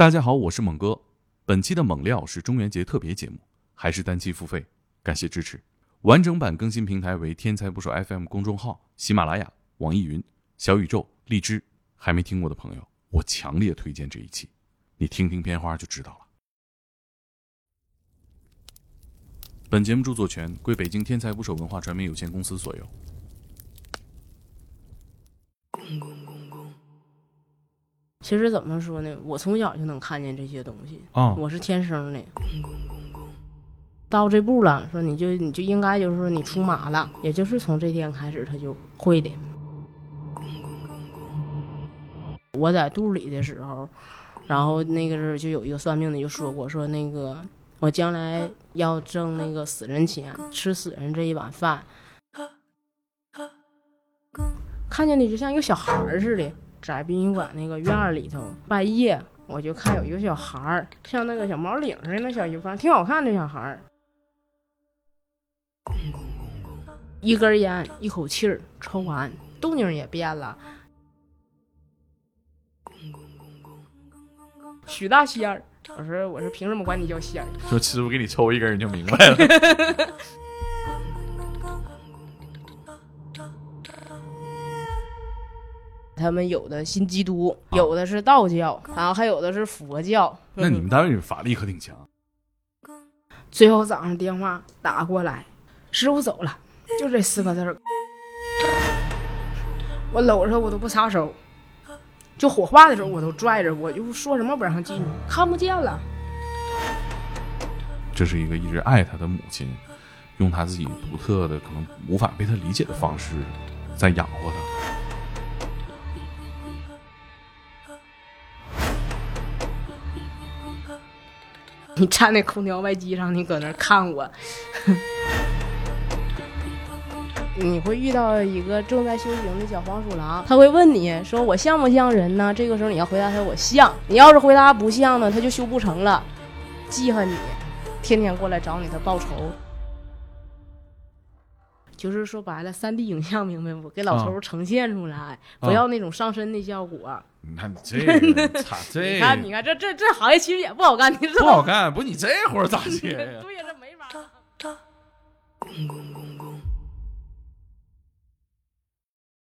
大家好，我是猛哥。本期的猛料是中元节特别节目，还是单期付费？感谢支持。完整版更新平台为天才捕手 FM 公众号、喜马拉雅、网易云、小宇宙、荔枝。还没听过的朋友，我强烈推荐这一期，你听听片花就知道了。本节目著作权归北京天才捕手文化传媒有限公司所有。其实怎么说呢？我从小就能看见这些东西啊我是天生的。到这步了，说你就你就应该就是说你出马了，也就是从这天开始他就会的。我在肚里的时候，然后那个时候就有一个算命的就说过，说那个我将来要挣那个死人钱，吃死人这一碗饭。看见你就像一个小孩似的，在殡仪馆那个院儿里头，半夜我就看有一个小孩儿，像那个小毛领似的那小衣服，挺好看的小孩儿。一根烟，一口气儿抽完，动静也变了。许大仙儿，我说我说凭什么管你叫仙儿？说师傅给你抽一根，你就明白了。他们有的信基督，有的是道教，然后还有的是佛教。那你们单位法力可挺强。最后早上电话打过来，师傅走了，就这四个字儿。我搂着我都不撒手，就火化的时候我都拽着，我就说什么不让进去，看不见了。这是一个一直爱他的母亲，用他自己独特的、可能无法被他理解的方式，在养活他。你站那空调外机上，你搁那看我，你会遇到一个正在修行的小黄鼠狼，他会问你说我像不像人呢？这个时候你要回答他我像，你要是回答不像呢，他就修不成了，记恨你，天天过来找你，他报仇。就是说白了，三 D 影像明白不？给老头呈现出来，不要那种上身的效果。你看你这个，操这你看，你看这这这行业其实也不好干，你知道吗？不好干，不你这活咋接呀？对呀，这没法儿。